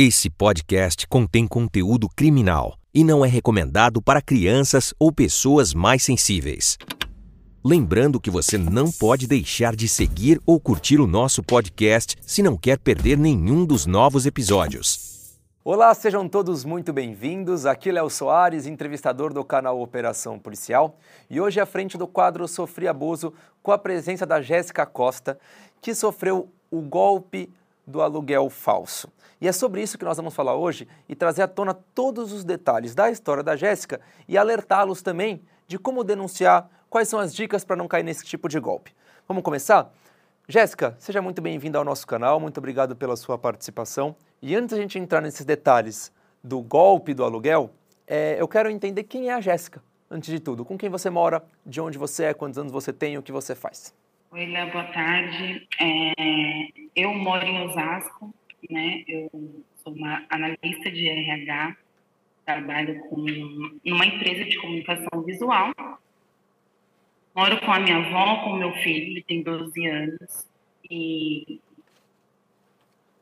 Esse podcast contém conteúdo criminal e não é recomendado para crianças ou pessoas mais sensíveis. Lembrando que você não pode deixar de seguir ou curtir o nosso podcast se não quer perder nenhum dos novos episódios. Olá, sejam todos muito bem-vindos. Aqui é Léo Soares, entrevistador do canal Operação Policial, e hoje à frente do quadro Sofri Abuso com a presença da Jéssica Costa, que sofreu o golpe do aluguel falso. E é sobre isso que nós vamos falar hoje e trazer à tona todos os detalhes da história da Jéssica e alertá-los também de como denunciar, quais são as dicas para não cair nesse tipo de golpe. Vamos começar? Jéssica, seja muito bem-vinda ao nosso canal, muito obrigado pela sua participação. E antes da gente entrar nesses detalhes do golpe do aluguel, é, eu quero entender quem é a Jéssica, antes de tudo. Com quem você mora, de onde você é, quantos anos você tem o que você faz. Oi, Léo, boa tarde. É, eu moro em Osasco, né? Eu sou uma analista de RH, trabalho com numa empresa de comunicação visual. Moro com a minha avó, com o meu filho, ele tem 12 anos. E,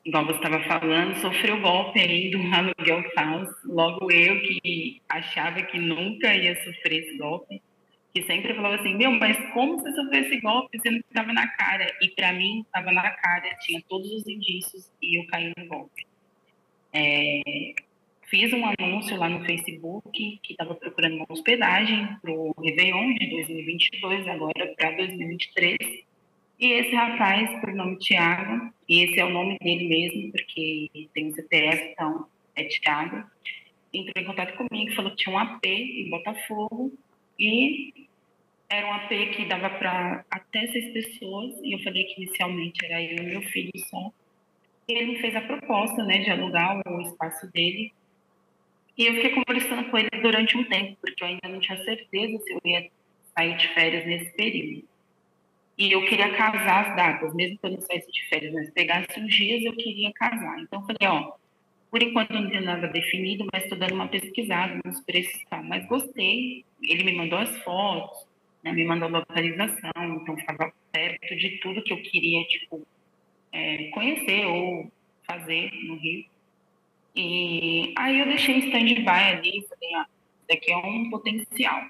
igual você estava falando, sofreu golpe aí do aluguel falso. Logo eu que achava que nunca ia sofrer esse golpe que sempre falava assim, meu, mas como você sofreu esse golpe sendo que estava na cara? E para mim, estava na cara, tinha todos os indícios e eu caí no golpe. É, fiz um anúncio lá no Facebook que estava procurando uma hospedagem para o Réveillon de 2022, agora para 2023. E esse rapaz, por nome Tiago, e esse é o nome dele mesmo, porque tem o CPF, então é Tiago, entrou em contato comigo, falou que tinha um AP em Botafogo e era um AP que dava para até seis pessoas, e eu falei que inicialmente era eu e meu filho só. Ele me fez a proposta, né, de alugar o espaço dele. E eu fiquei conversando com ele durante um tempo, porque eu ainda não tinha certeza se eu ia sair de férias nesse período. E eu queria casar as datas, mesmo que eu não saísse de férias, mas pegasse uns dias, eu queria casar. Então eu falei, ó, por enquanto não tem nada definido, mas estou dando uma pesquisada nos preços e tal. Mas gostei, ele me mandou as fotos, né, me mandou localização, então ficava perto de tudo que eu queria, tipo, é, conhecer ou fazer no Rio. E aí eu deixei stand-by ali, falei, ah, isso daqui é um potencial.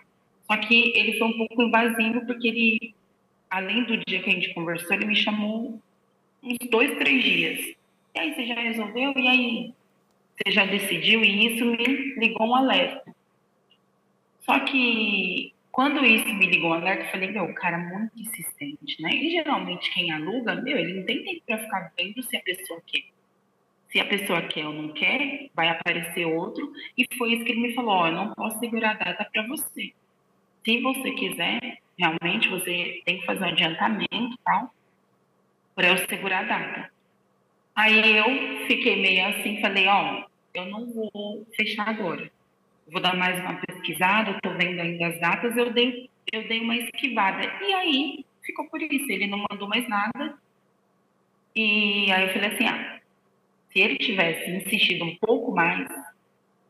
Só que ele foi um pouco invasivo, porque ele, além do dia que a gente conversou, ele me chamou uns dois, três dias. E aí, você já resolveu? E aí, você já decidiu? E isso me ligou um alerta. Só que quando isso me ligou um alerta, eu falei, meu, o cara é muito insistente, né? E geralmente quem aluga, meu, ele não tem tempo para ficar vendo se a pessoa quer. Se a pessoa quer ou não quer, vai aparecer outro. E foi isso que ele me falou: ó, eu não posso segurar a data para você. Se você quiser, realmente você tem que fazer um adiantamento tal, para eu segurar a data. Aí eu fiquei meio assim, falei: ó, eu não vou fechar agora vou dar mais uma pesquisada, estou vendo ainda as datas, eu dei, eu dei uma esquivada. E aí ficou por isso, ele não mandou mais nada. E aí eu falei assim, ah, se ele tivesse insistido um pouco mais,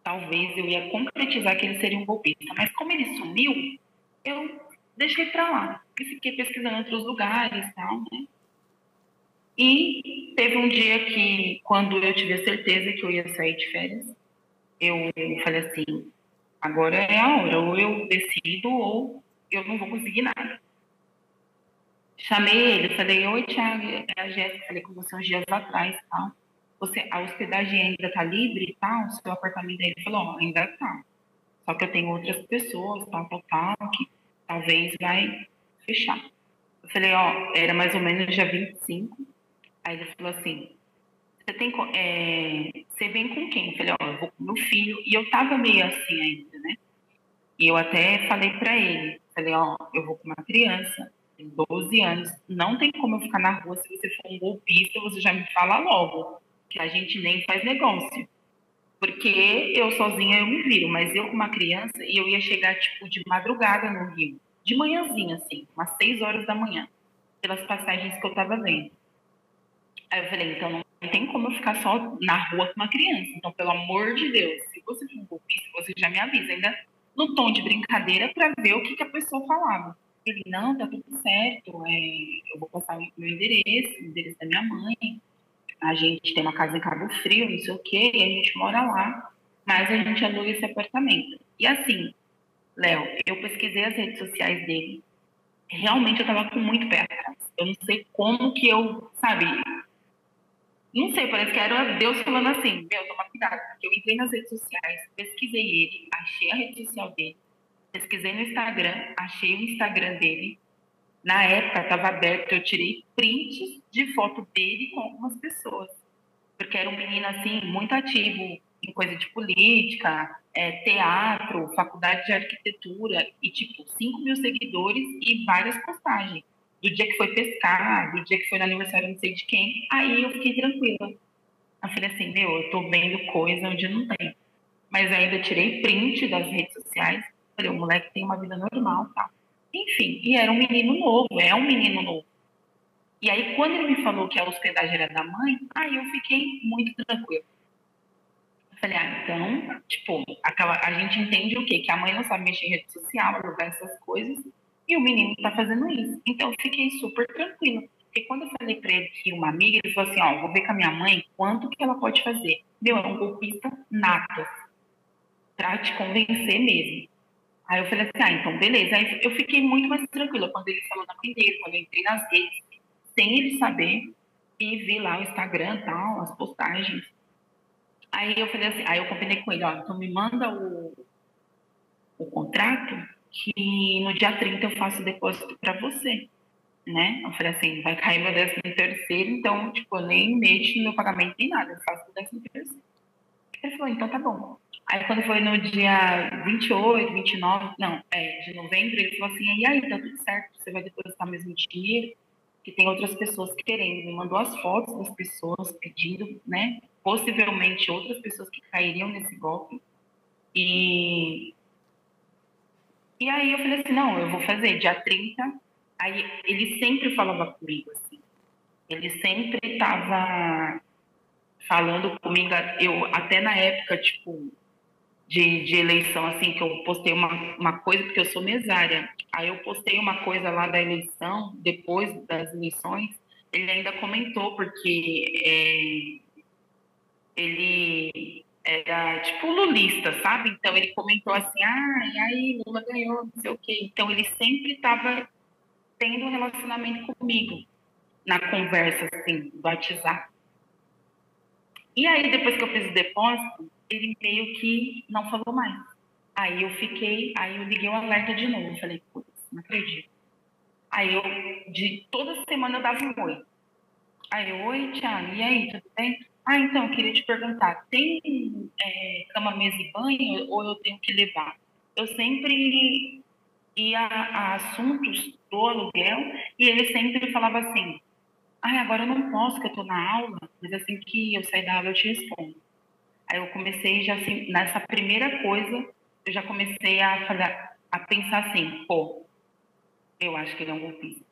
talvez eu ia concretizar que ele seria um golpista. Mas como ele sumiu, eu deixei para lá. E fiquei pesquisando outros lugares e tal, né? E teve um dia que, quando eu tive a certeza que eu ia sair de férias, eu falei assim, agora é a hora, ou eu decido ou eu não vou conseguir nada. Chamei ele, falei, oi Thiago, é a Jéssica, falei com você uns dias atrás, tal. Você, a hospedagem ainda tá livre e tal, seu apartamento aí? Ele falou, oh, ainda tá. Só que eu tenho outras pessoas, tal, tal, tal, que talvez vai fechar. Eu falei, ó, oh, era mais ou menos dia 25. Aí ele falou assim, você tem é, você vem com quem? Eu falei, ó, eu vou com meu filho. E eu tava meio assim ainda, né? E eu até falei para ele, falei, ó, eu vou com uma criança, tem 12 anos, não tem como eu ficar na rua se você for um golpista, você já me fala logo, que a gente nem faz negócio. Porque eu sozinha eu me viro, mas eu com uma criança, e eu ia chegar, tipo, de madrugada no Rio, de manhãzinha, assim, umas 6 horas da manhã, pelas passagens que eu tava vendo. Aí eu falei, então não tem como eu ficar só na rua com uma criança. Então, pelo amor de Deus, se você for um golpista, você já me avisa, ainda no tom de brincadeira, para ver o que, que, a pessoa falava. Ele, não, tá tudo certo, é, eu vou passar o meu endereço, o endereço da minha mãe. a gente tem uma casa em Cabo Frio, não sei o quê, e a gente mora lá, mas a gente aluga esse apartamento. E assim, Léo, eu pesquisei as redes sociais dele, realmente eu tava com muito pé atrás. Eu não sei como que eu, sabe, não sei, parece que era Deus falando assim, meu, toma cuidado, porque eu entrei nas redes sociais, pesquisei ele, achei a rede social dele, pesquisei no Instagram, achei o Instagram dele. Na época estava aberto, eu tirei prints de foto dele com algumas pessoas, porque era um menino assim muito ativo em coisa de política, é, teatro, faculdade de arquitetura e tipo 5 mil seguidores e várias postagens do dia que foi pescar, do dia que foi no aniversário não sei de quem, aí eu fiquei tranquila. Eu falei assim, meu, eu tô vendo coisa onde não tem. Mas ainda tirei print das redes sociais, falei, o moleque tem uma vida normal, tá? Enfim, e era um menino novo, é um menino novo. E aí, quando ele me falou que a hospedagem era da mãe, aí eu fiquei muito tranquila. Eu falei, ah, então, tipo, a gente entende o quê? Que a mãe não sabe mexer em rede social, alugar essas coisas, e o menino está fazendo isso. Então, eu fiquei super tranquila. Porque quando eu falei para ele que uma amiga, ele falou assim: Ó, vou ver com a minha mãe quanto que ela pode fazer. Meu, é um golpista nato. Pra te convencer mesmo. Aí eu falei assim: ah, então beleza. Aí eu fiquei muito mais tranquila quando ele falou mãe dele, quando eu entrei nas redes, sem ele saber, e vi lá o Instagram tal, as postagens. Aí eu falei assim: aí eu combinei com ele: ó, então me manda o, o contrato que no dia 30 eu faço depósito para você, né? Eu falei assim, vai cair meu décimo terceiro, então, tipo, eu nem mexo no meu pagamento nem nada, eu faço o décimo terceiro. Ele falou, então tá bom. Aí quando foi no dia 28, 29, não, é, de novembro, ele falou assim, e aí, tá tudo certo, você vai depositar mesmo dinheiro, que tem outras pessoas querendo. Me mandou as fotos das pessoas pedindo, né? Possivelmente outras pessoas que cairiam nesse golpe. E e aí eu falei assim, não, eu vou fazer dia 30. Aí ele sempre falava comigo, assim. Ele sempre estava falando comigo, eu até na época, tipo, de, de eleição, assim, que eu postei uma, uma coisa, porque eu sou mesária. Aí eu postei uma coisa lá da eleição, depois das eleições, ele ainda comentou, porque é, ele era tipo lulista, sabe? Então ele comentou assim, ah, e aí Lula ganhou, não sei o quê. Então ele sempre estava tendo um relacionamento comigo na conversa, assim, do WhatsApp. E aí, depois que eu fiz o depósito, ele meio que não falou mais. Aí eu fiquei, aí eu liguei o alerta de novo. Falei, putz, não acredito. Aí eu, de toda semana eu dava um oi. Aí eu, oi, Thiago, e aí, tudo bem? Ah, então, queria te perguntar, tem é, cama, mesa e banho ou eu tenho que levar? Eu sempre ia a assuntos do aluguel e ele sempre falava assim, ah, agora eu não posso, que eu estou na aula, mas assim que eu sair da aula eu te respondo. Aí eu comecei já assim, nessa primeira coisa, eu já comecei a, fazer, a pensar assim, pô, eu acho que ele é um golpista.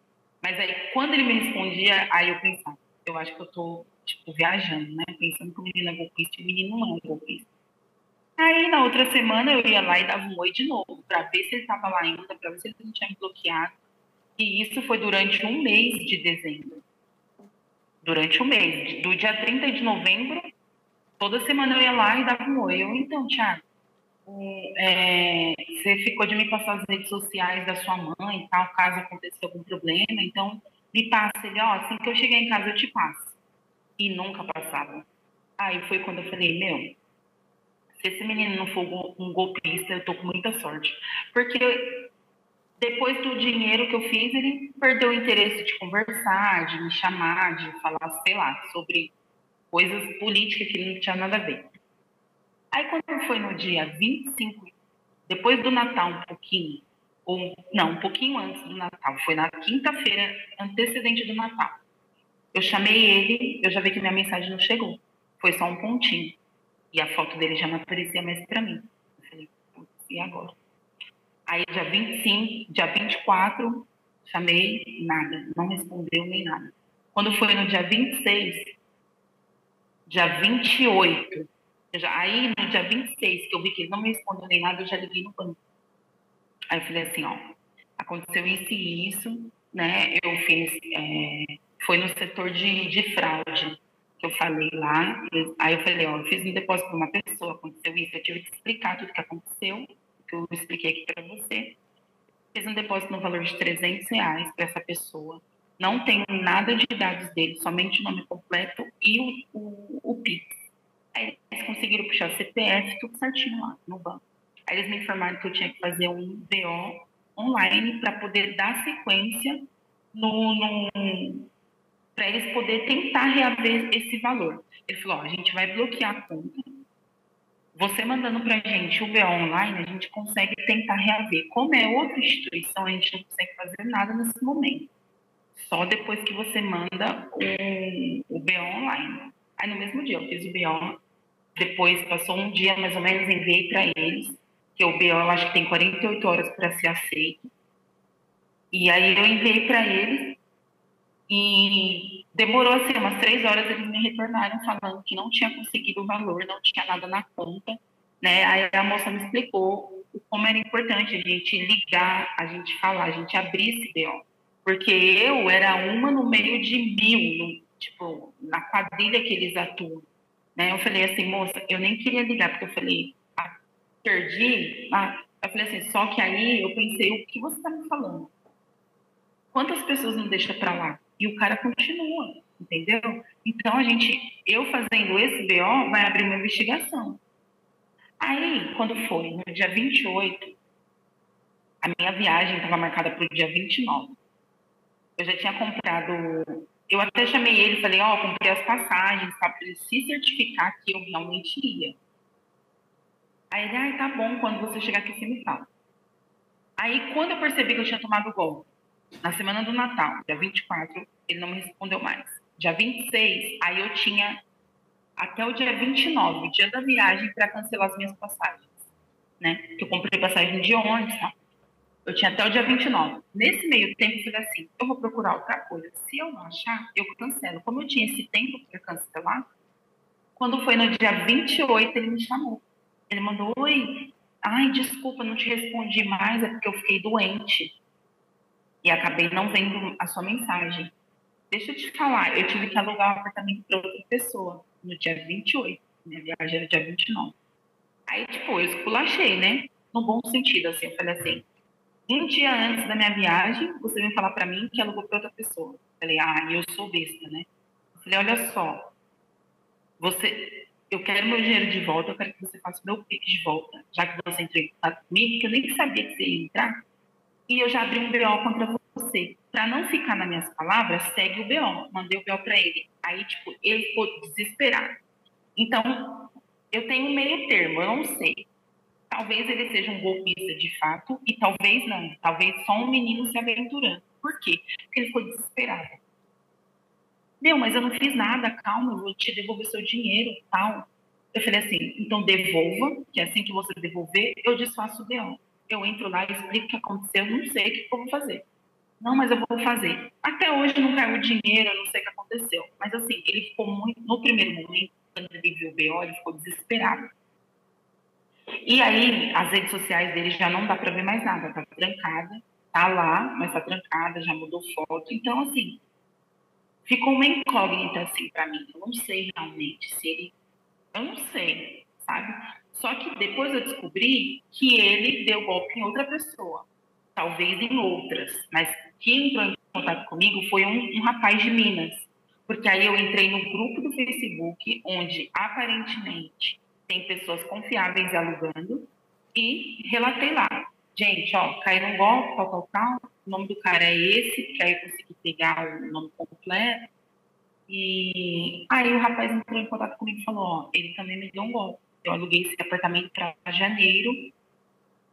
Mas aí, quando ele me respondia, aí eu pensava, eu acho que eu estou tipo, viajando, né? Pensando que o menino é golpista e o menino não é golpista. Aí, na outra semana, eu ia lá e dava um oi de novo, para ver se ele estava lá ainda, para ver se ele não tinha me bloqueado. E isso foi durante um mês de dezembro. Durante um mês. Do dia 30 de novembro, toda semana eu ia lá e dava um oi. Eu, então, Thiago, é, você ficou de me passar as redes sociais da sua mãe e tal, caso aconteça algum problema, então me passa. Ele, ó, assim que eu chegar em casa eu te passo e nunca passava. Aí foi quando eu falei, meu, se esse menino não for um golpista, eu tô com muita sorte. Porque depois do dinheiro que eu fiz, ele perdeu o interesse de conversar, de me chamar, de falar, sei lá, sobre coisas políticas que não tinha nada a ver. Aí quando foi no dia 25, depois do Natal um pouquinho, ou não, um pouquinho antes do Natal, foi na quinta-feira antecedente do Natal. Eu chamei ele, eu já vi que minha mensagem não chegou. Foi só um pontinho. E a foto dele já não aparecia mais para mim. Eu falei, e agora? Aí, dia 25, dia 24, chamei, nada. Não respondeu nem nada. Quando foi no dia 26, dia 28, já, aí no dia 26, que eu vi que ele não me respondeu nem nada, eu já liguei no banco. Aí eu falei assim, ó, aconteceu isso e isso, né? Eu fiz é, foi no setor de, de fraude. eu falei lá, aí eu falei, ó, eu fiz um depósito para uma pessoa, aconteceu isso, eu tive que explicar tudo que aconteceu, que eu expliquei aqui para você. Fiz um depósito no valor de 300 reais para essa pessoa. Não tenho nada de dados dele, somente o nome completo e o, o, o PIX. Aí eles conseguiram puxar o CPF, tudo certinho lá no banco. Aí eles me informaram que eu tinha que fazer um BO online para poder dar sequência no, no para eles poderem tentar reaver esse valor. Ele falou: a gente vai bloquear a conta. Você mandando para a gente o BO online, a gente consegue tentar reaver. Como é outra instituição, a gente não consegue fazer nada nesse momento. Só depois que você manda o, o BO online. Aí no mesmo dia eu fiz o BO, depois passou um dia mais ou menos, enviei para eles, que o BO eu acho que tem 48 horas para ser aceito. E aí eu enviei para eles e demorou assim umas três horas eles me retornaram falando que não tinha conseguido o valor, não tinha nada na conta, né? Aí a moça me explicou como era importante a gente ligar, a gente falar, a gente abrir esse BO, porque eu era uma no meio de mil, no, tipo na quadrilha que eles atuam, né? Eu falei assim, moça, eu nem queria ligar porque eu falei, ah, perdi, ah, eu falei assim, só que aí eu pensei, o que você está me falando? Quantas pessoas não deixam para lá? E o cara continua, entendeu? Então, a gente, eu fazendo esse BO, vai abrir uma investigação. Aí, quando foi, no dia 28, a minha viagem estava marcada para o dia 29. Eu já tinha comprado. Eu até chamei ele falei: Ó, oh, comprei as passagens, para ele se certificar que eu realmente ia. Aí ele, ah, tá bom, quando você chegar aqui, você me fala. Aí, quando eu percebi que eu tinha tomado golpe, na semana do Natal, dia 24, ele não me respondeu mais. Dia 26, aí eu tinha até o dia 29, o dia da viagem, para cancelar as minhas passagens. Né? Que eu comprei passagem de ônibus, tá? Eu tinha até o dia 29. Nesse meio tempo, eu falei assim: eu vou procurar outra coisa. Se eu não achar, eu cancelo. Como eu tinha esse tempo para cancelar, quando foi no dia 28, ele me chamou. Ele mandou: Oi, ai, desculpa, não te respondi mais, é porque eu fiquei doente e acabei não vendo a sua mensagem. Deixa eu te falar, eu tive que alugar um apartamento para outra pessoa no dia 28, minha viagem era dia 29. Aí, tipo, eu esculachei, né? No bom sentido, assim, eu falei assim, um dia antes da minha viagem, você vem falar para mim que alugou para outra pessoa. Eu falei, ah, eu sou besta, né? Eu falei, olha só, você, eu quero meu dinheiro de volta, eu quero que você faça meu pique de volta, já que você entrou em contato comigo, que eu nem sabia que você ia entrar, e eu já abri um BO contra você. Para não ficar nas minhas palavras, segue o BO. Mandei o BO para ele. Aí, tipo, ele ficou desesperado. Então, eu tenho um meio termo, eu não sei. Talvez ele seja um golpista de fato, e talvez não. Talvez só um menino se aventurando. Por quê? Porque ele ficou desesperado. Meu, mas eu não fiz nada, calma, eu vou te devolver seu dinheiro, tal. Eu falei assim, então devolva, que assim que você devolver, eu desfaço o BO eu entro lá explico o que aconteceu, não sei o que eu vou fazer. Não, mas eu vou fazer. Até hoje não caiu dinheiro, eu não sei o que aconteceu. Mas assim, ele ficou muito, no primeiro momento, quando ele viu o BO, ele ficou desesperado. E aí, as redes sociais dele já não dá para ver mais nada, tá trancada, tá lá, mas tá trancada, já mudou foto. Então, assim, ficou uma incógnita, assim, para mim. Eu não sei realmente se ele. Eu não sei, sabe? Só que depois eu descobri que ele deu golpe em outra pessoa, talvez em outras, mas quem entrou em contato comigo foi um, um rapaz de Minas, porque aí eu entrei no grupo do Facebook, onde aparentemente tem pessoas confiáveis alugando, e relatei lá. Gente, ó, caiu um golpe, tal, tal, tal, o nome do cara é esse, que aí eu consegui pegar o nome completo. E aí o rapaz entrou em contato comigo e falou, ó, ele também me deu um golpe eu aluguei esse apartamento para janeiro,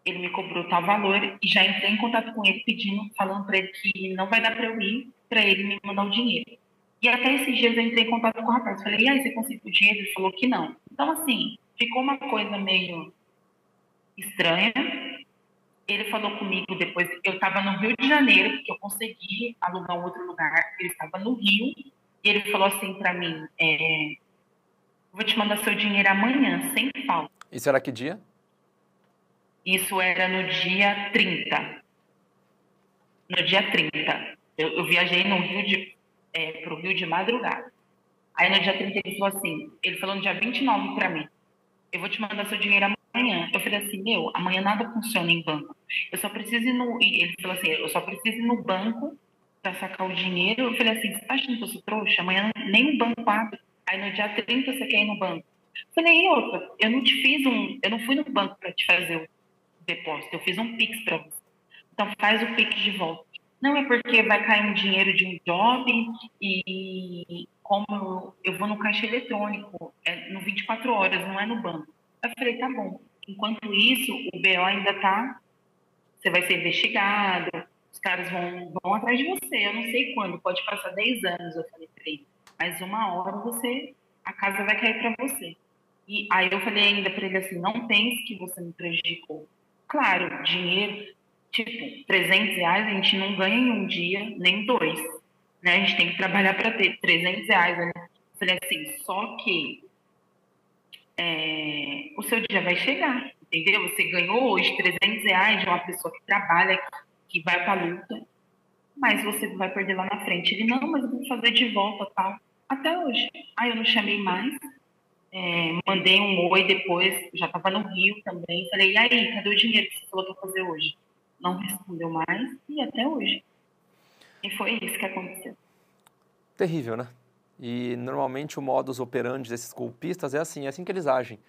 ele me cobrou tal valor e já entrei em contato com ele pedindo, falando para ele que não vai dar para eu ir, para ele me mandar o dinheiro. E até esses dias eu entrei em contato com o rapaz, falei, e aí, você conseguiu o dinheiro? Ele falou que não. Então, assim, ficou uma coisa meio estranha. Ele falou comigo depois, eu estava no Rio de Janeiro, porque eu consegui alugar um outro lugar, ele estava no Rio, e ele falou assim para mim, é, Vou te mandar seu dinheiro amanhã, sem falta. Isso era que dia? Isso era no dia 30. No dia 30. Eu, eu viajei no Rio de, é, pro Rio de madrugada. Aí no dia 30 ele falou assim, ele falou no dia 29 para mim, eu vou te mandar seu dinheiro amanhã. Eu falei assim, meu, amanhã nada funciona em banco. Eu só preciso ir no. Ele falou assim, eu só preciso ir no banco para sacar o dinheiro. Eu falei assim, você tá achando que eu sou trouxa? Amanhã nem o banco abre. Aí no dia 30 você quer ir no banco. Eu falei, outra, eu não te fiz um. Eu não fui no banco para te fazer o depósito, eu fiz um Pix para você. Então faz o Pix de volta. Não é porque vai cair um dinheiro de um job e como eu vou no caixa eletrônico, é no 24 horas, não é no banco. Eu falei, tá bom. Enquanto isso, o BO ainda tá. Você vai ser investigado, os caras vão, vão atrás de você. Eu não sei quando, pode passar 10 anos, eu falei ele. Mas uma hora você. A casa vai cair para você. E aí eu falei ainda para ele assim: não pense que você me prejudicou. Claro, dinheiro, tipo, 300 reais a gente não ganha em um dia, nem dois né? A gente tem que trabalhar para ter 300 reais. Né? falei assim, só que é, o seu dia vai chegar, entendeu? Você ganhou hoje 300 reais de uma pessoa que trabalha, que vai para luta, mas você vai perder lá na frente. Ele, não, mas eu vou fazer de volta, tal. Até hoje. Aí eu não chamei mais, é, mandei um oi depois, já estava no Rio também. Falei, e aí, cadê o dinheiro que você falou para fazer hoje? Não respondeu mais e até hoje. E foi isso que aconteceu. Terrível, né? E normalmente o modus operandi desses golpistas é assim, é assim que eles agem.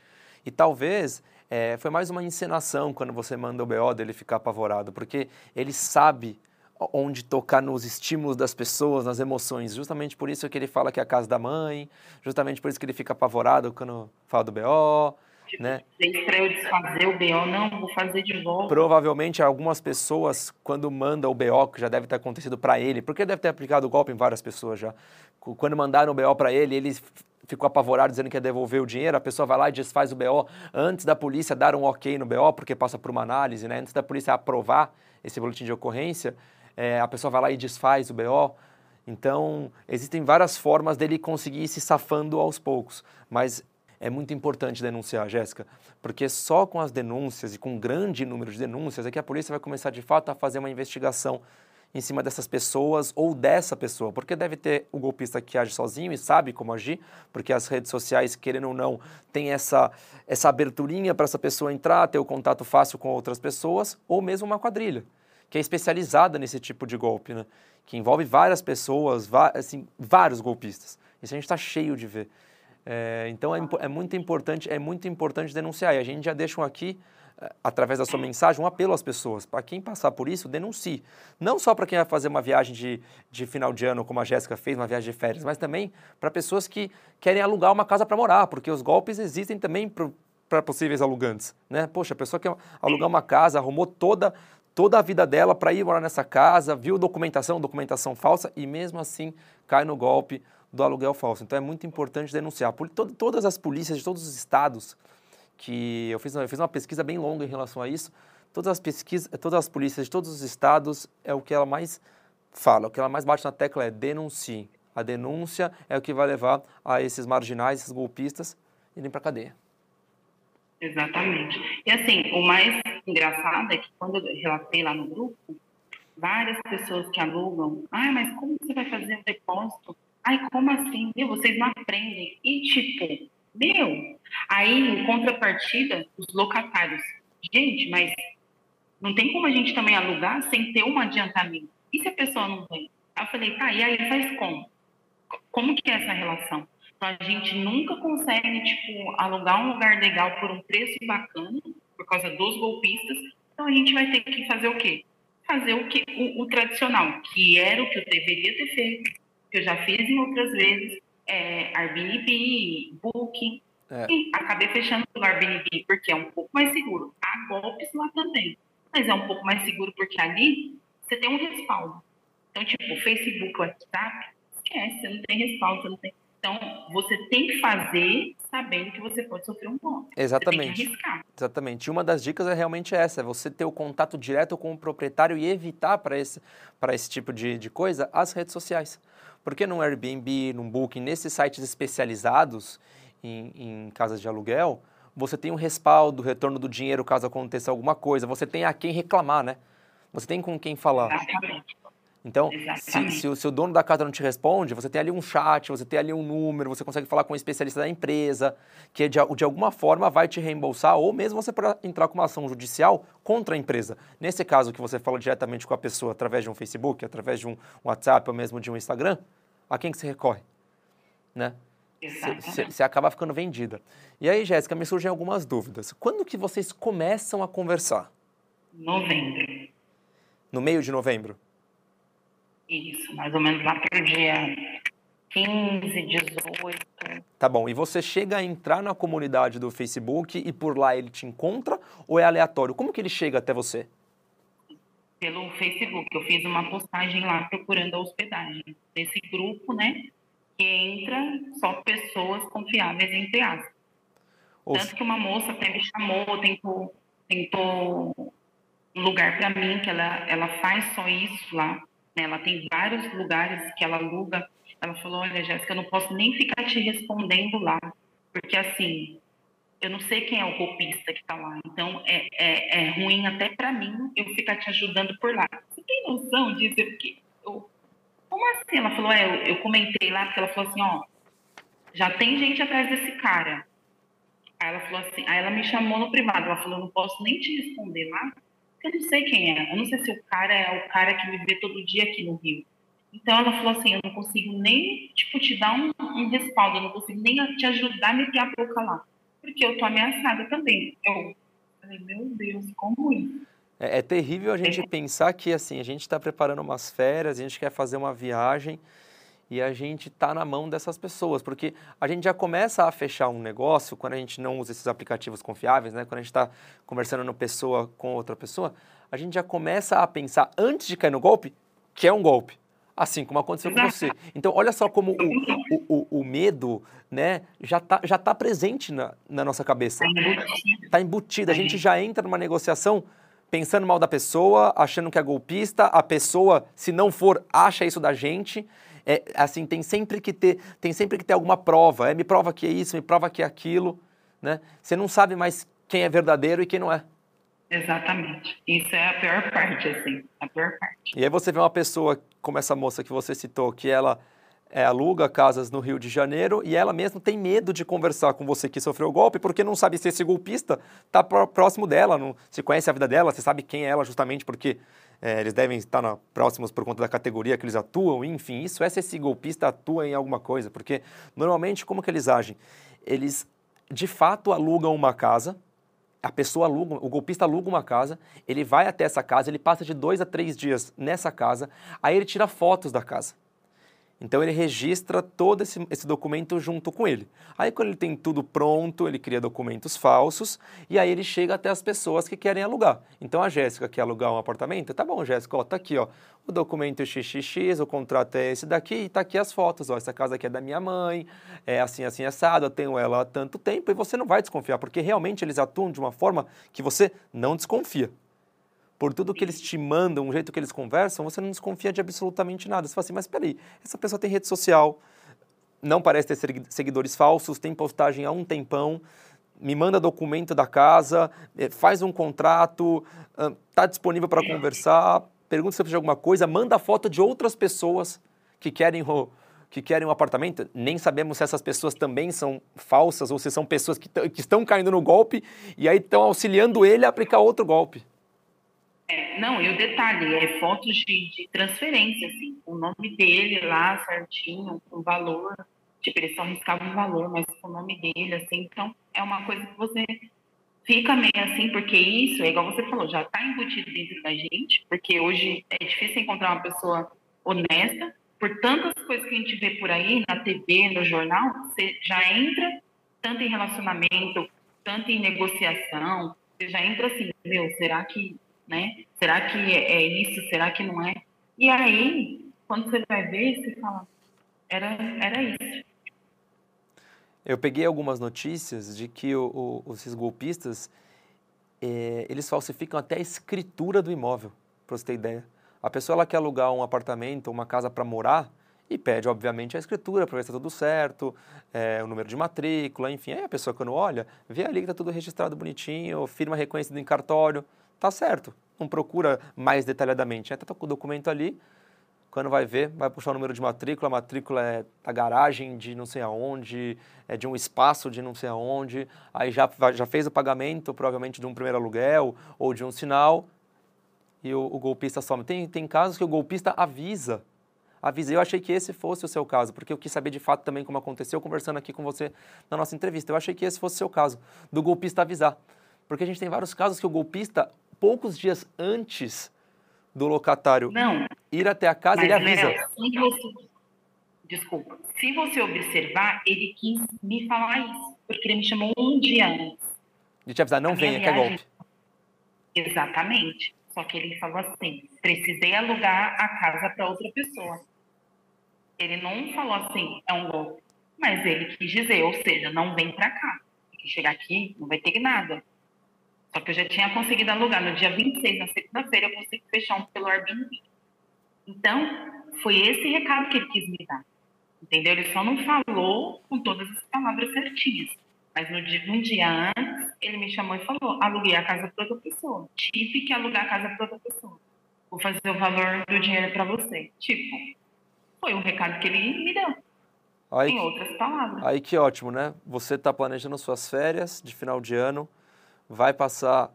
E talvez é, foi mais uma encenação quando você manda o BO dele ficar apavorado, porque ele sabe onde tocar nos estímulos das pessoas, nas emoções. Justamente por isso que ele fala que é a casa da mãe, justamente por isso que ele fica apavorado quando fala do BO. Tipo, né? para eu desfazer o BO, não, vou fazer de volta. Provavelmente algumas pessoas, quando mandam o BO, que já deve ter acontecido para ele, porque deve ter aplicado o golpe em várias pessoas já. Quando mandaram o BO para ele, ele ficou apavorado dizendo que ia devolver o dinheiro, a pessoa vai lá e desfaz o BO antes da polícia dar um ok no BO, porque passa por uma análise, né? antes da polícia aprovar esse boletim de ocorrência, é, a pessoa vai lá e desfaz o BO. Então, existem várias formas dele conseguir ir se safando aos poucos, mas é muito importante denunciar, Jéssica, porque só com as denúncias e com um grande número de denúncias é que a polícia vai começar de fato a fazer uma investigação em cima dessas pessoas ou dessa pessoa, porque deve ter o golpista que age sozinho e sabe como agir, porque as redes sociais, querendo ou não, tem essa, essa aberturinha para essa pessoa entrar, ter o contato fácil com outras pessoas, ou mesmo uma quadrilha, que é especializada nesse tipo de golpe, né? que envolve várias pessoas, assim, vários golpistas. Isso a gente está cheio de ver. É, então é, é, muito importante, é muito importante denunciar. E a gente já deixa aqui, é, através da sua mensagem, um apelo às pessoas. Para quem passar por isso, denuncie. Não só para quem vai fazer uma viagem de, de final de ano, como a Jéssica fez, uma viagem de férias, mas também para pessoas que querem alugar uma casa para morar, porque os golpes existem também para possíveis alugantes. Né? Poxa, a pessoa quer alugar uma casa, arrumou toda, toda a vida dela para ir morar nessa casa, viu documentação, documentação falsa, e mesmo assim cai no golpe do aluguel falso. Então é muito importante denunciar. Todas as polícias de todos os estados, que eu fiz, eu fiz uma pesquisa bem longa em relação a isso, todas as pesquisas, todas as polícias de todos os estados é o que ela mais fala, o que ela mais bate na tecla é denuncie. A denúncia é o que vai levar a esses marginais, esses golpistas, irem para cadeia. Exatamente. E assim, o mais engraçado é que quando eu relatei lá no grupo, várias pessoas que alugam, ah, mas como você vai fazer o depósito? Ai, como assim? Meu, vocês não aprendem. E tipo, meu, aí em contrapartida, os locatários. Gente, mas não tem como a gente também alugar sem ter um adiantamento. E se a pessoa não vem? Aí eu falei, tá, e aí faz como? Como que é essa relação? Então a gente nunca consegue, tipo, alugar um lugar legal por um preço bacana, causa dos golpistas. Então a gente vai ter que fazer o quê? Fazer o que o, o tradicional, que era o que eu deveria ter feito que eu já fiz em outras vezes, é, Airbnb, Booking, é. e acabei fechando no Airbnb porque é um pouco mais seguro. Há golpes lá também, mas é um pouco mais seguro porque ali você tem um respaldo. Então, tipo, Facebook, WhatsApp, esquece, você não tem respaldo, você não tem... Então, você tem que fazer sabendo que você pode sofrer um golpe. Exatamente. Exatamente. E uma das dicas é realmente essa, é você ter o contato direto com o proprietário e evitar para esse, esse tipo de, de coisa as redes sociais. Porque no Airbnb, no Booking, nesses sites especializados em, em casas de aluguel, você tem um respaldo, retorno do dinheiro caso aconteça alguma coisa, você tem a quem reclamar, né? Você tem com quem falar. Então, se, se, o, se, o, dono da casa não te responde, você tem ali um chat, você tem ali um número, você consegue falar com um especialista da empresa, que de, de alguma forma vai te reembolsar, ou mesmo você pode entrar com uma ação judicial contra a empresa. Nesse caso que você fala diretamente com a pessoa através de um Facebook, através de um WhatsApp ou mesmo de um Instagram, a quem que você recorre? Né? Você acaba ficando vendida. E aí, Jéssica, me surgem algumas dúvidas. Quando que vocês começam a conversar? Novembro. No meio de novembro? Isso, mais ou menos lá para o dia 15, 18. Tá bom. E você chega a entrar na comunidade do Facebook e por lá ele te encontra ou é aleatório? Como que ele chega até você? Pelo Facebook. Eu fiz uma postagem lá procurando a hospedagem. Nesse grupo, né? Que entra só pessoas confiáveis, entre aspas. Ou... Tanto que uma moça até me chamou, tentou, tentou um lugar para mim, que ela, ela faz só isso lá né? Ela tem vários lugares que ela aluga. Ela falou: Olha, Jéssica, eu não posso nem ficar te respondendo lá, porque assim, eu não sei quem é o golpista que está lá. Então, é, é, é ruim até para mim eu ficar te ajudando por lá. Você tem noção disso? Porque eu, como assim? Ela falou: É, eu, eu comentei lá, porque ela falou assim: Ó, já tem gente atrás desse cara. Aí ela falou assim, aí ela me chamou no privado, ela falou, não posso nem te responder lá, eu não sei quem é. Eu não sei se o cara é o cara que me vê todo dia aqui no Rio. Então ela falou assim, eu não consigo nem, tipo, te dar um, um respaldo, eu não consigo nem te ajudar a meter a boca lá. Porque eu tô ameaçada também. Eu falei, meu Deus, como isso? É, é terrível a gente é. pensar que, assim, a gente está preparando umas férias, a gente quer fazer uma viagem e a gente está na mão dessas pessoas, porque a gente já começa a fechar um negócio quando a gente não usa esses aplicativos confiáveis, né? quando a gente está conversando no pessoa com outra pessoa, a gente já começa a pensar antes de cair no golpe que é um golpe. Assim como aconteceu com você. Então, olha só como o, o, o, medo né, já está já tá presente na, na nossa cabeça. Está embutido. A gente já entra numa negociação pensando mal da pessoa, achando que é golpista, a pessoa, se não for, acha isso da gente é, assim, tem sempre que ter, tem sempre que ter alguma prova. É, me prova que é isso, me prova que é aquilo, né? Você não sabe mais quem é verdadeiro e quem não é. Exatamente. Isso é a pior parte, assim, a pior parte. E aí você vê uma pessoa como essa moça que você citou, que ela é, aluga casas no Rio de Janeiro e ela mesma tem medo de conversar com você que sofreu o golpe, porque não sabe se esse golpista está próximo dela, não se conhece a vida dela, você sabe quem é ela justamente porque é, eles devem estar na, próximos por conta da categoria que eles atuam, enfim, isso é se esse golpista atua em alguma coisa, porque normalmente como que eles agem? Eles de fato alugam uma casa, a pessoa aluga, o golpista aluga uma casa, ele vai até essa casa, ele passa de dois a três dias nessa casa, aí ele tira fotos da casa. Então ele registra todo esse, esse, documento junto com ele. Aí quando ele tem tudo pronto, ele cria documentos falsos e aí ele chega até as pessoas que querem alugar. Então a Jéssica quer alugar um apartamento, tá bom, Jéssica, ó, tá aqui, ó, o documento XXX, o contrato é esse daqui e tá aqui as fotos, ó, essa casa aqui é da minha mãe, é assim, assim, assado, eu tenho ela há tanto tempo e você não vai desconfiar, porque realmente eles atuam de uma forma que você não desconfia por tudo que eles te mandam, o jeito que eles conversam, você não desconfia de absolutamente nada. Você fala assim, mas peraí, essa pessoa tem rede social, não parece ter seguidores falsos, tem postagem há um tempão, me manda documento da casa, eh, faz um contrato, está disponível para conversar, pergunta se precisa de alguma coisa, manda foto de outras pessoas que querem que querem um apartamento, nem sabemos se essas pessoas também são falsas ou se são pessoas que, que estão caindo no golpe e aí estão auxiliando ele a aplicar outro golpe. É, não, e o detalhe, é fotos de, de transferência, assim, o nome dele lá certinho, o valor, tipo, ele só riscava um valor, mas com o nome dele, assim, então é uma coisa que você fica meio assim, porque isso, é igual você falou, já está embutido dentro da gente, porque hoje é difícil encontrar uma pessoa honesta, por tantas coisas que a gente vê por aí, na TV, no jornal, você já entra tanto em relacionamento, tanto em negociação, você já entra assim, meu, será que né? Será que é, é isso? Será que não é? E aí, quando você vai ver, você fala, era, era isso. Eu peguei algumas notícias de que o, o, esses golpistas, é, eles falsificam até a escritura do imóvel, para você ter ideia. A pessoa ela quer alugar um apartamento, uma casa para morar, e pede, obviamente, a escritura para ver se está tudo certo, é, o número de matrícula, enfim. Aí a pessoa, quando olha, vê ali que está tudo registrado bonitinho, firma reconhecida em cartório tá certo. Não procura mais detalhadamente. Né? Tá com o documento ali, Quando vai ver, vai puxar o número de matrícula, a matrícula é da garagem de não sei aonde, é de um espaço de não sei aonde, aí já, já fez o pagamento, provavelmente de um primeiro aluguel ou de um sinal, e o, o golpista some. Tem, tem casos que o golpista avisa avisei. Eu achei que esse fosse o seu caso, porque eu quis saber de fato também como aconteceu, conversando aqui com você na nossa entrevista. Eu achei que esse fosse o seu caso, do golpista avisar. Porque a gente tem vários casos que o golpista, poucos dias antes do locatário Não, ir até a casa, ele avisa. se você, desculpa, se você observar, ele quis me falar isso, porque ele me chamou um dia antes. De te avisar, não venha, que é golpe. Exatamente. Só que ele falou assim: precisei alugar a casa para outra pessoa. Ele não falou assim, é um golpe. Mas ele quis dizer, ou seja, não vem para cá. Que chegar aqui, não vai ter nada. Só que eu já tinha conseguido alugar. No dia 26, na segunda-feira, eu consegui fechar um pelo Airbnb. Então, foi esse recado que ele quis me dar. Entendeu? Ele só não falou com todas as palavras certinhas. Mas no dia, um dia antes, ele me chamou e falou: aluguei a casa para outra pessoa. Tive que alugar a casa para outra pessoa. Vou fazer o valor do dinheiro para você. Tipo, foi o recado que ele me deu. Aí, em outras palavras. Aí que ótimo, né? Você está planejando suas férias de final de ano, vai passar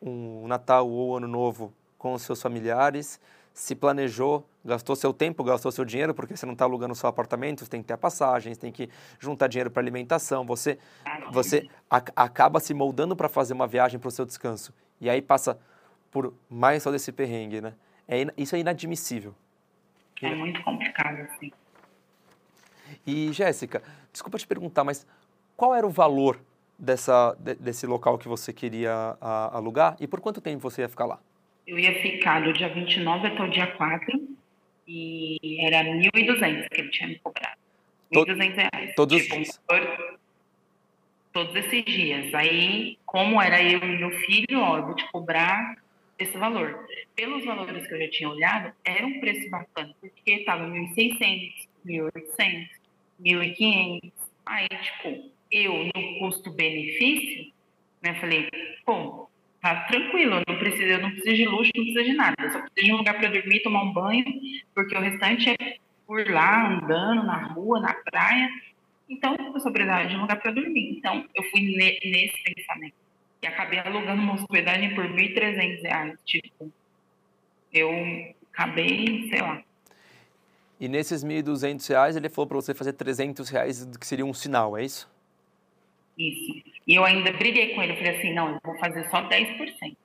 um Natal ou Ano Novo com os seus familiares, se planejou, gastou seu tempo, gastou seu dinheiro, porque você não está alugando seu apartamento, você tem que ter passagens, tem que juntar dinheiro para alimentação, você, você acaba se moldando para fazer uma viagem para o seu descanso. E aí passa por mais só desse perrengue, né? É, isso é inadmissível. É muito complicado, assim. E, Jéssica, desculpa te perguntar, mas qual era o valor dessa, desse local que você queria a, alugar e por quanto tempo você ia ficar lá? Eu ia ficar do dia 29 até o dia 4 e era 1.200 que ele tinha me cobrado. 1.200 reais. Todos tipo, os Todos esses dias. Aí, como era eu e meu filho, ó, eu vou te cobrar esse valor. Pelos valores que eu já tinha olhado, era um preço bacana, porque estava 1.600, 1.800, 1.500. Aí, tipo, eu no custo-benefício, né, falei, pô, tá tranquilo, eu não preciso, eu não preciso de luxo, não preciso de nada, eu só preciso de um lugar para dormir, tomar um banho, porque o restante é por lá, andando na rua, na praia. Então, eu só precisava de um lugar para dormir. Então, eu fui nesse pensamento. E acabei alugando uma hospedagem por R$ 1.300. Tipo, eu acabei, sei lá. E nesses R$ 1.200, ele falou para você fazer 300 reais, que seria um sinal, é isso? Isso. E eu ainda briguei com ele, falei assim, não, eu vou fazer só 10%.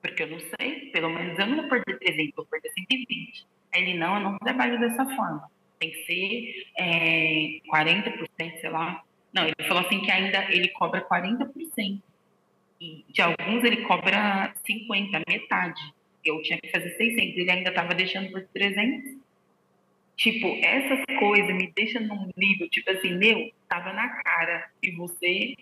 Porque eu não sei, pelo menos eu não vou perder 300, vou perder 120. Aí ele, não, eu não trabalho dessa forma. Tem que ser é, 40%, sei lá. Não, ele falou assim que ainda ele cobra 40%. E de alguns ele cobra 50%, metade. Eu tinha que fazer 600, ele ainda estava deixando por 300. Tipo, essas coisas me deixam num nível, tipo assim, meu, tava na cara. E você,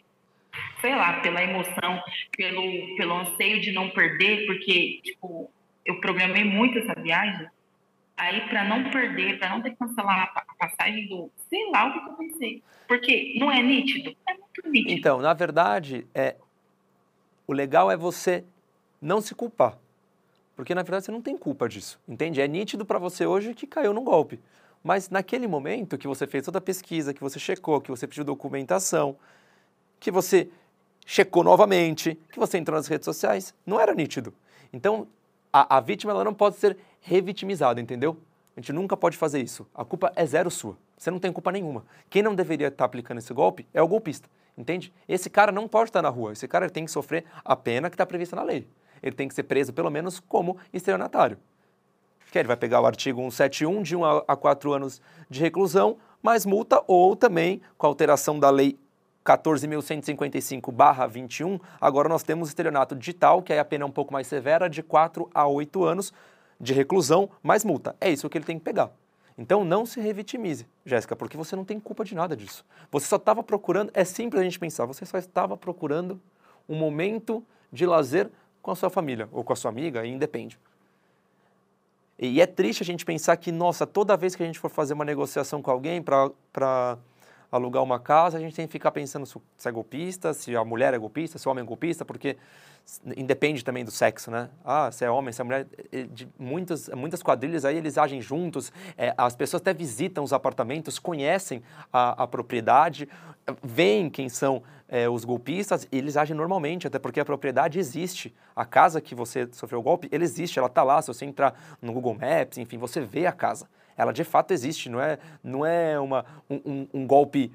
sei lá, pela emoção, pelo, pelo anseio de não perder, porque, tipo, eu programei muito essa viagem. Aí, para não perder, para não ter que cancelar a passagem do. Sei lá o que eu pensei. Porque não é nítido? É muito nítido. Então, na verdade, é, o legal é você não se culpar. Porque na verdade você não tem culpa disso, entende? É nítido para você hoje que caiu num golpe. Mas naquele momento que você fez toda a pesquisa, que você checou, que você pediu documentação, que você checou novamente, que você entrou nas redes sociais, não era nítido. Então, a, a vítima ela não pode ser revitimizada, entendeu? A gente nunca pode fazer isso. A culpa é zero sua. Você não tem culpa nenhuma. Quem não deveria estar aplicando esse golpe é o golpista, entende? Esse cara não pode estar na rua. Esse cara tem que sofrer a pena que está prevista na lei ele tem que ser preso pelo menos como estelionatário. Que ele vai pegar o artigo 171 de 1 a 4 anos de reclusão, mais multa, ou também com a alteração da lei 14.155-21, agora nós temos estelionato digital, que aí a pena é um pouco mais severa, de 4 a 8 anos de reclusão, mais multa. É isso que ele tem que pegar. Então não se revitimize, Jéssica, porque você não tem culpa de nada disso. Você só estava procurando, é simples a gente pensar, você só estava procurando um momento de lazer com a sua família ou com a sua amiga, aí independe. E é triste a gente pensar que, nossa, toda vez que a gente for fazer uma negociação com alguém para alugar uma casa, a gente tem que ficar pensando se é golpista, se a mulher é golpista, se o homem é golpista, porque independe também do sexo, né? Ah, se é homem, se é mulher, de muitas, muitas quadrilhas aí eles agem juntos, é, as pessoas até visitam os apartamentos, conhecem a, a propriedade, veem quem são é, os golpistas, e eles agem normalmente, até porque a propriedade existe. A casa que você sofreu o golpe, ela existe, ela está lá. Se você entrar no Google Maps, enfim, você vê a casa. Ela de fato existe, não é, não é uma, um, um golpe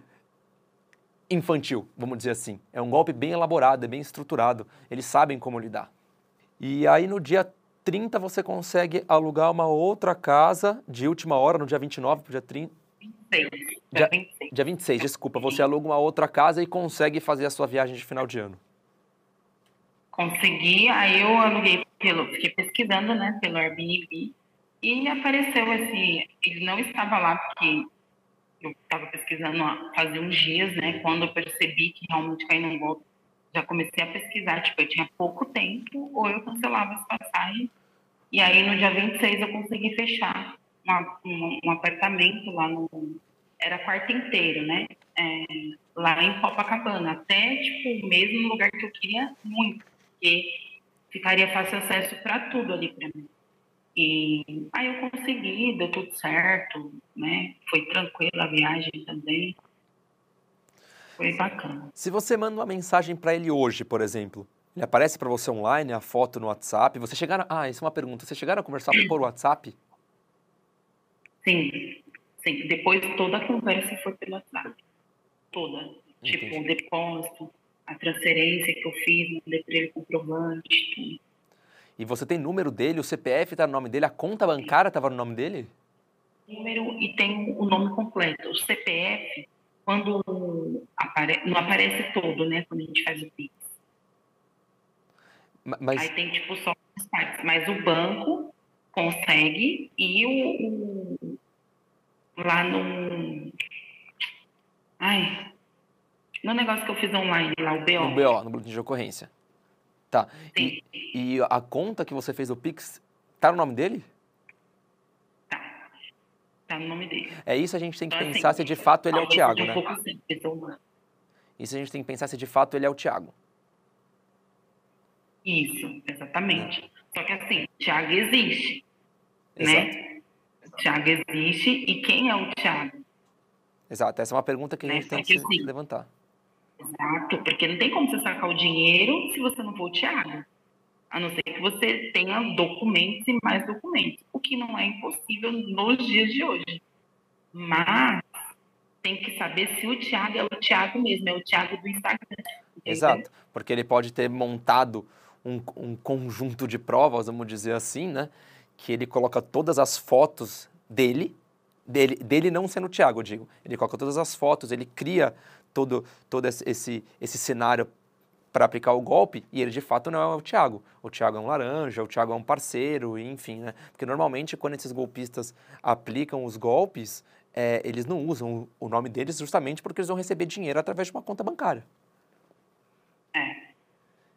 infantil, vamos dizer assim. É um golpe bem elaborado, é bem estruturado. Eles sabem como lidar. E aí no dia 30 você consegue alugar uma outra casa de última hora, no dia 29 para o dia 30. 26. Dia, 26. dia 26, desculpa. Você aluga uma outra casa e consegue fazer a sua viagem de final de ano. Consegui, aí eu aluguei pelo. Fiquei pesquisando, né, pelo Airbnb. E apareceu assim, ele não estava lá porque eu estava pesquisando fazia uns dias, né? Quando eu percebi que realmente caí num golpe, já comecei a pesquisar, tipo, eu tinha pouco tempo, ou eu cancelava as passagens. E aí, no dia 26, eu consegui fechar uma, um, um apartamento lá no. Era quarto inteiro, né? É, lá em Copacabana. Até, tipo, mesmo no lugar que eu queria muito, porque ficaria fácil acesso para tudo ali para mim. E aí eu consegui, deu tudo certo, né? Foi tranquila a viagem também. Foi bacana. Se você manda uma mensagem para ele hoje, por exemplo, ele aparece para você online, a foto no WhatsApp, você chegaram... Ah, isso é uma pergunta. Você chegaram a conversar por WhatsApp? Sim, sim. Depois toda a conversa foi pelo WhatsApp. Toda. Entendi. Tipo, o depósito, a transferência que eu fiz, mandei para ele comprovante, tudo. E você tem número dele, o CPF está no nome dele, a conta bancária estava no nome dele? Número e tem o nome completo. O CPF, quando apare... não aparece todo, né? Quando a gente faz o PIX. Mas... Aí tem tipo só as partes. Mas o banco consegue e o, o lá no. Ai. No negócio que eu fiz online, lá, o BO. No BO, no boletim de ocorrência. Tá. E, e, a conta que você fez do Pix, tá no nome dele? Tá. Tá no nome dele. É isso a gente tem que então, pensar assim, se de fato ele é o Thiago, né? Assim, isso a gente tem que pensar se de fato ele é o Thiago. Isso, exatamente. É. Só que assim, Thiago existe, né? Exato. né? Thiago existe e quem é o Thiago? Exato, essa é uma pergunta que a né? gente né? tem que, que assim, levantar. Exato, porque não tem como você sacar o dinheiro se você não for o Thiago. A não ser que você tenha documentos e mais documentos, o que não é impossível nos dias de hoje. Mas tem que saber se o Thiago é o Thiago mesmo, é o Thiago do Instagram. Exato, porque ele pode ter montado um, um conjunto de provas, vamos dizer assim, né? Que ele coloca todas as fotos dele, dele, dele não sendo o Thiago, eu digo. Ele coloca todas as fotos, ele cria todo, todo esse, esse cenário para aplicar o golpe e ele de fato não é o Thiago. O Thiago é um laranja, o Thiago é um parceiro, enfim, né? Porque normalmente quando esses golpistas aplicam os golpes, é, eles não usam o nome deles justamente porque eles vão receber dinheiro através de uma conta bancária. É,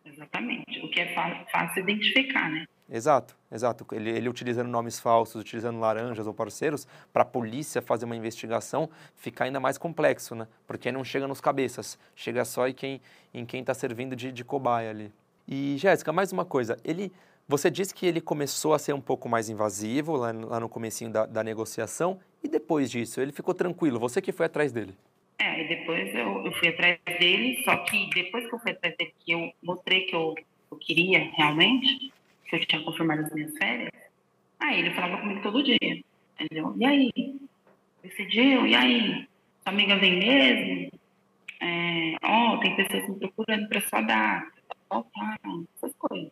exatamente. O que é fácil identificar, né? Exato, exato. Ele, ele utilizando nomes falsos, utilizando laranjas ou parceiros, para a polícia fazer uma investigação, fica ainda mais complexo, né? Porque não chega nos cabeças, chega só em quem em quem está servindo de, de cobaia ali. E, Jéssica, mais uma coisa. Ele, você disse que ele começou a ser um pouco mais invasivo lá, lá no comecinho da, da negociação, e depois disso, ele ficou tranquilo? Você que foi atrás dele? É, e depois eu, eu fui atrás dele, só que depois que eu fui atrás dele, que eu mostrei que eu, eu queria realmente, que eu tinha confirmado as minhas férias, aí ele falava comigo todo dia, entendeu? E aí? Decidiu? E aí? Sua amiga vem mesmo? É, ó, oh, tem pessoas me procurando para sua data, ó, tá, essas coisas.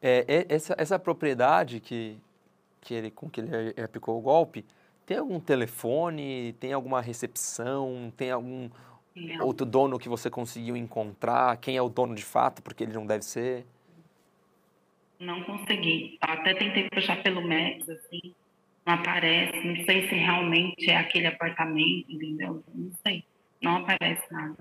É, essa, essa propriedade que, que ele, com que ele aplicou o golpe, tem algum telefone, tem alguma recepção, tem algum não. outro dono que você conseguiu encontrar? Quem é o dono de fato, porque ele não deve ser? Não consegui. Até tentei puxar pelo Maps, assim, não aparece. Não sei se realmente é aquele apartamento, entendeu? Não sei. Não aparece nada.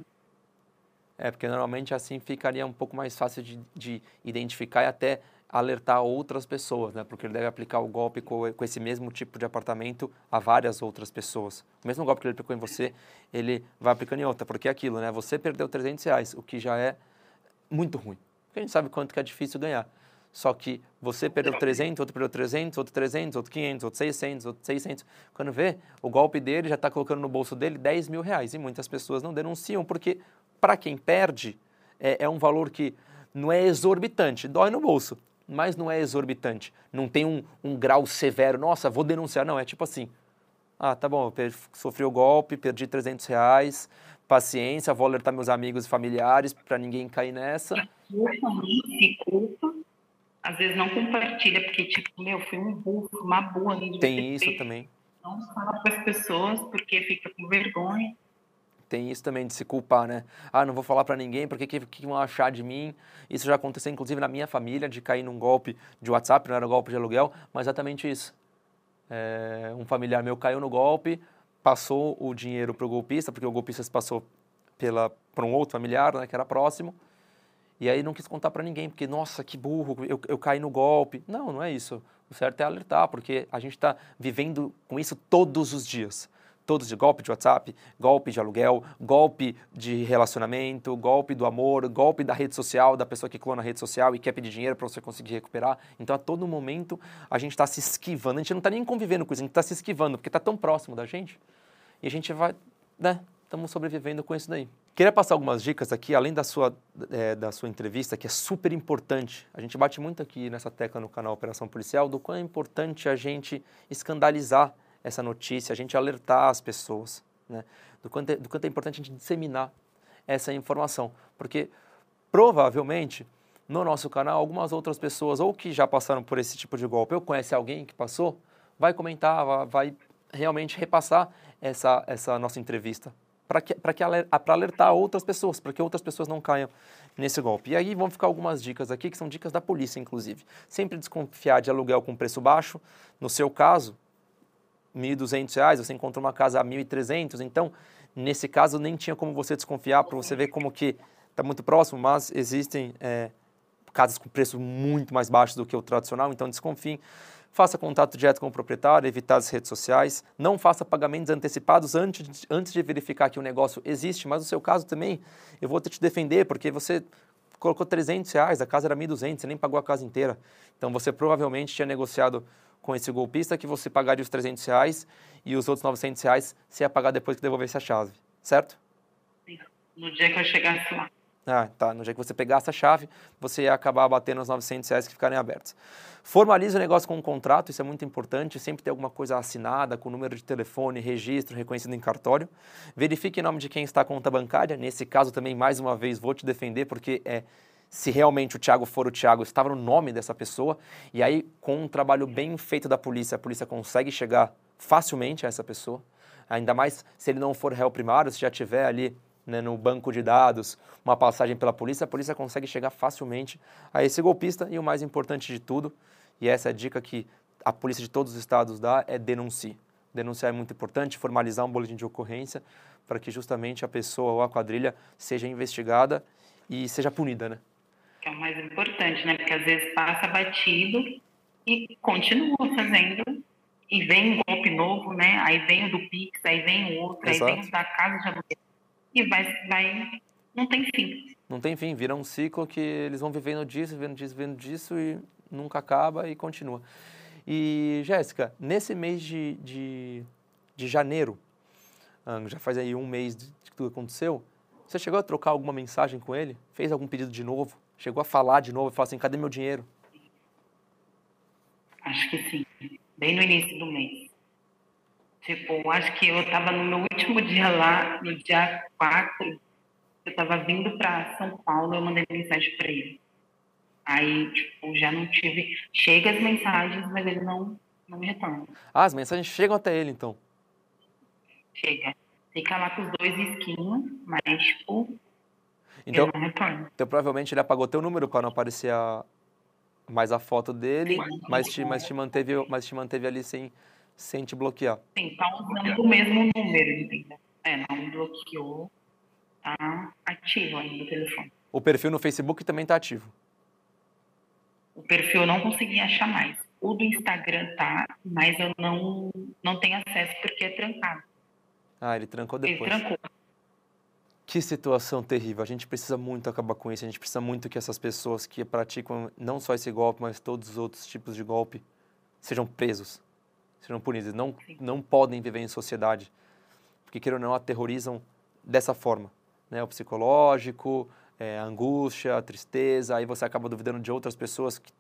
É, porque normalmente assim ficaria um pouco mais fácil de, de identificar e até alertar outras pessoas, né? Porque ele deve aplicar o golpe com, com, esse mesmo tipo de apartamento a várias outras pessoas. O mesmo golpe que ele aplicou em você, ele vai aplicando em outra, porque é aquilo, né? Você perdeu 300 reais, o que já é muito ruim. Porque a gente sabe quanto que é difícil ganhar. Só que você perdeu 300, outro perdeu 300, outro 300, outro 500, outro 600, outro 600. Quando vê, o golpe dele já está colocando no bolso dele 10 mil reais. E muitas pessoas não denunciam, porque para quem perde, é, é um valor que não é exorbitante, dói no bolso, mas não é exorbitante. Não tem um, um grau severo, nossa, vou denunciar. Não, é tipo assim, ah, tá bom, eu sofri o golpe, perdi 300 reais, paciência, vou alertar meus amigos e familiares para ninguém cair nessa. Se culpa, às vezes não compartilha, porque, tipo, meu, foi um burro, uma boa. Tem isso também. Não fala para as pessoas, porque fica com vergonha tem isso também de se culpar, né? Ah, não vou falar para ninguém, porque que, que vão achar de mim? Isso já aconteceu, inclusive, na minha família, de cair num golpe de WhatsApp, não era golpe de aluguel, mas exatamente isso. É, um familiar meu caiu no golpe, passou o dinheiro para o golpista, porque o golpista se passou para um outro familiar, né, que era próximo, e aí não quis contar para ninguém, porque, nossa, que burro, eu, eu caí no golpe. Não, não é isso. O certo é alertar, porque a gente está vivendo com isso todos os dias todos de golpe de WhatsApp, golpe de aluguel, golpe de relacionamento, golpe do amor, golpe da rede social, da pessoa que clona a rede social e quer pedir dinheiro para você conseguir recuperar. Então, a todo momento, a gente está se esquivando. A gente não está nem convivendo com isso, a gente está se esquivando, porque está tão próximo da gente. E a gente vai, né? Estamos sobrevivendo com isso daí. Queria passar algumas dicas aqui, além da sua, é, da sua entrevista, que é super importante. A gente bate muito aqui nessa tecla no canal Operação Policial do quão é importante a gente escandalizar essa notícia, a gente alertar as pessoas, né? do, quanto é, do quanto é importante a gente disseminar essa informação. Porque provavelmente no nosso canal algumas outras pessoas, ou que já passaram por esse tipo de golpe, ou conhece alguém que passou, vai comentar, vai, realmente repassar essa, essa nossa entrevista para que, que alertar outras pessoas, para que outras pessoas não caiam nesse golpe. E aí vão ficar algumas dicas aqui, que são dicas da polícia, inclusive. Sempre desconfiar de aluguel com preço baixo. No seu caso, R$ 1.200, você encontrou uma casa a R$ 1.300, então, nesse caso, nem tinha como você desconfiar, para você ver como que está muito próximo, mas existem é, casas com preço muito mais baixo do que o tradicional, então desconfie. Faça contato direto com o proprietário, evitar as redes sociais. Não faça pagamentos antecipados antes de, antes de verificar que o negócio existe. Mas no seu caso também, eu vou te defender, porque você colocou 300 reais, a casa era 1.200, você nem pagou a casa inteira. Então você provavelmente tinha negociado com esse golpista que você pagaria os 300 reais e os outros 900 reais você ia pagar depois que devolvesse a chave, certo? No dia que eu chegasse lá. Ah, tá. No dia que você pegasse a chave, você ia acabar batendo os 900 reais que ficarem abertos. Formalize o negócio com um contrato, isso é muito importante. Sempre ter alguma coisa assinada, com número de telefone, registro, reconhecido em cartório. Verifique em nome de quem está a conta bancária. Nesse caso também, mais uma vez, vou te defender, porque é se realmente o Thiago for o Thiago, estava no nome dessa pessoa. E aí, com um trabalho bem feito da polícia, a polícia consegue chegar facilmente a essa pessoa. Ainda mais se ele não for réu primário, se já tiver ali né, no banco de dados uma passagem pela polícia, a polícia consegue chegar facilmente a esse golpista. E o mais importante de tudo, e essa é a dica que a polícia de todos os estados dá, é denuncie. Denunciar é muito importante, formalizar um boletim de ocorrência para que justamente a pessoa ou a quadrilha seja investigada e seja punida, né? que é o mais importante, né? Porque às vezes passa batido e continua fazendo e vem um golpe novo, né? Aí vem o do Pix, aí vem o outro, Exato. aí vem o da casa de aluguel e vai, vai, não tem fim. Não tem fim, vira um ciclo que eles vão vivendo disso, vivendo disso, vivendo disso e nunca acaba e continua. E, Jéssica, nesse mês de, de, de janeiro, ah, já faz aí um mês que tudo aconteceu, você chegou a trocar alguma mensagem com ele? Fez algum pedido de novo? Chegou a falar de novo e falou assim: cadê meu dinheiro? Acho que sim. Bem no início do mês. Tipo, acho que eu estava no meu último dia lá, no dia 4, eu estava vindo para São Paulo, eu mandei mensagem para ele. Aí, tipo, já não tive. Chega as mensagens, mas ele não, não me retorna. Ah, as mensagens chegam até ele, então? Chega. Fica lá com os dois esquinhos, mas, tipo, então, então provavelmente ele apagou teu número para não aparecer a, mais a foto dele, mas te, mas te, manteve, mas te manteve ali sem, sem te bloquear. Sim, tá usando o mesmo número, entendeu? É, não bloqueou, tá ativo ainda o telefone. O perfil no Facebook também tá ativo? O perfil eu não consegui achar mais. O do Instagram tá, mas eu não, não tenho acesso porque é trancado. Ah, ele trancou depois. Ele trancou. Que situação terrível. A gente precisa muito acabar com isso. A gente precisa muito que essas pessoas que praticam não só esse golpe, mas todos os outros tipos de golpe sejam presos, sejam punidos. Não, não podem viver em sociedade. Porque, queira ou não, aterrorizam dessa forma. Né? O psicológico, é, a angústia, a tristeza. Aí você acaba duvidando de outras pessoas que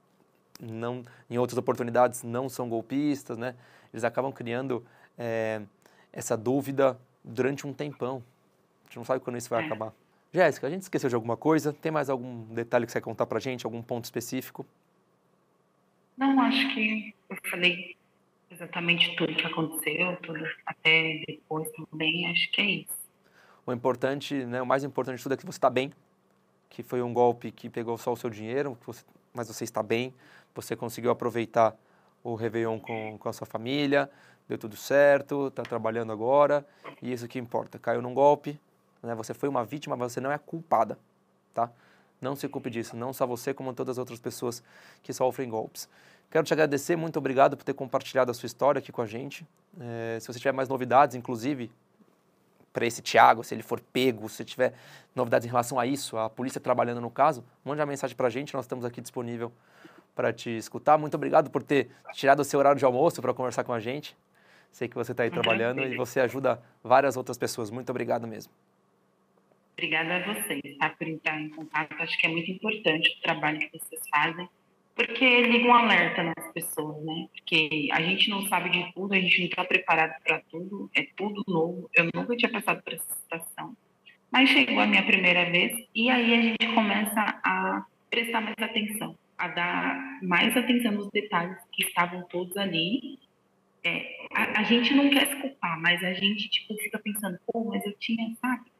não, em outras oportunidades não são golpistas. Né? Eles acabam criando é, essa dúvida durante um tempão gente não sabe quando isso vai é. acabar. Jéssica, a gente esqueceu de alguma coisa? Tem mais algum detalhe que você quer contar pra gente? Algum ponto específico? Não, acho que eu falei exatamente tudo que aconteceu, tudo até depois também, acho que é isso. O importante, né, o mais importante de tudo é que você está bem, que foi um golpe que pegou só o seu dinheiro, você, mas você está bem, você conseguiu aproveitar o Réveillon com, com a sua família, deu tudo certo, está trabalhando agora, e isso que importa. Caiu num golpe, né? Você foi uma vítima, mas você não é culpada, tá? Não se culpe disso, não só você, como todas as outras pessoas que sofrem golpes. Quero te agradecer, muito obrigado por ter compartilhado a sua história aqui com a gente. É, se você tiver mais novidades, inclusive, para esse Tiago, se ele for pego, se tiver novidades em relação a isso, a polícia trabalhando no caso, mande uma mensagem para a gente, nós estamos aqui disponível para te escutar. Muito obrigado por ter tirado o seu horário de almoço para conversar com a gente. Sei que você está aí trabalhando e você ajuda várias outras pessoas. Muito obrigado mesmo. Obrigada a vocês tá, por entrar em contato. Acho que é muito importante o trabalho que vocês fazem, porque liga um alerta nas pessoas, né? Porque a gente não sabe de tudo, a gente não está preparado para tudo, é tudo novo. Eu nunca tinha passado por essa situação. Mas chegou a minha primeira vez e aí a gente começa a prestar mais atenção, a dar mais atenção nos detalhes que estavam todos ali. É, a, a, gente não quer se culpar, mas a gente tipo, fica pensando, pô, mas eu tinha, sabe?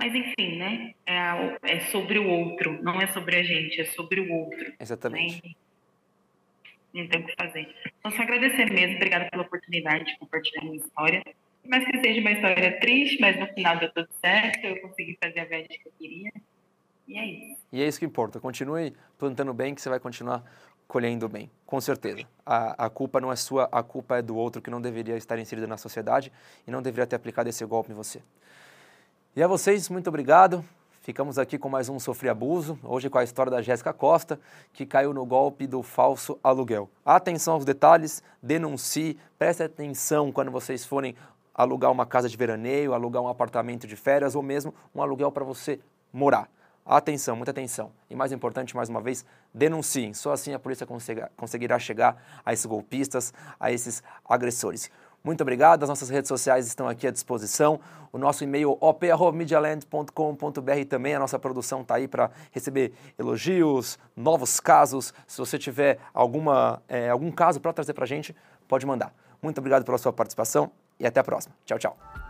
Mas enfim, né? É, é, sobre o outro, não é sobre a gente, é sobre o outro. Exatamente. Né? Não tem o que fazer. Então, só agradecer mesmo, obrigada pela oportunidade de compartilhar minha história. Mas que seja uma história triste, mas no final deu tudo certo, eu consegui fazer a viagem que eu queria. E é isso. E é isso que importa. Continue plantando bem, que você vai continuar colhendo bem, com certeza. A, a culpa não é sua, a culpa é do outro que não deveria estar inserido na sociedade e não deveria ter aplicado esse golpe em você. E a vocês, muito obrigado. Ficamos aqui com mais um Sofri Abuso, hoje com a história da Jéssica Costa, que caiu no golpe do falso aluguel. Atenção aos detalhes, denuncie, preste atenção quando vocês forem alugar uma casa de veraneio, alugar um apartamento de férias ou mesmo um aluguel para você morar. Atenção, muita atenção. E mais importante, mais uma vez, denunciem. Só assim a polícia conseguirá chegar a esses golpistas, a esses agressores. Muito obrigado. As nossas redes sociais estão aqui à disposição. O nosso e-mail op.medialand.com.br também. A nossa produção está aí para receber elogios, novos casos. Se você tiver alguma, é, algum caso para trazer para a gente, pode mandar. Muito obrigado pela sua participação e até a próxima. Tchau, tchau.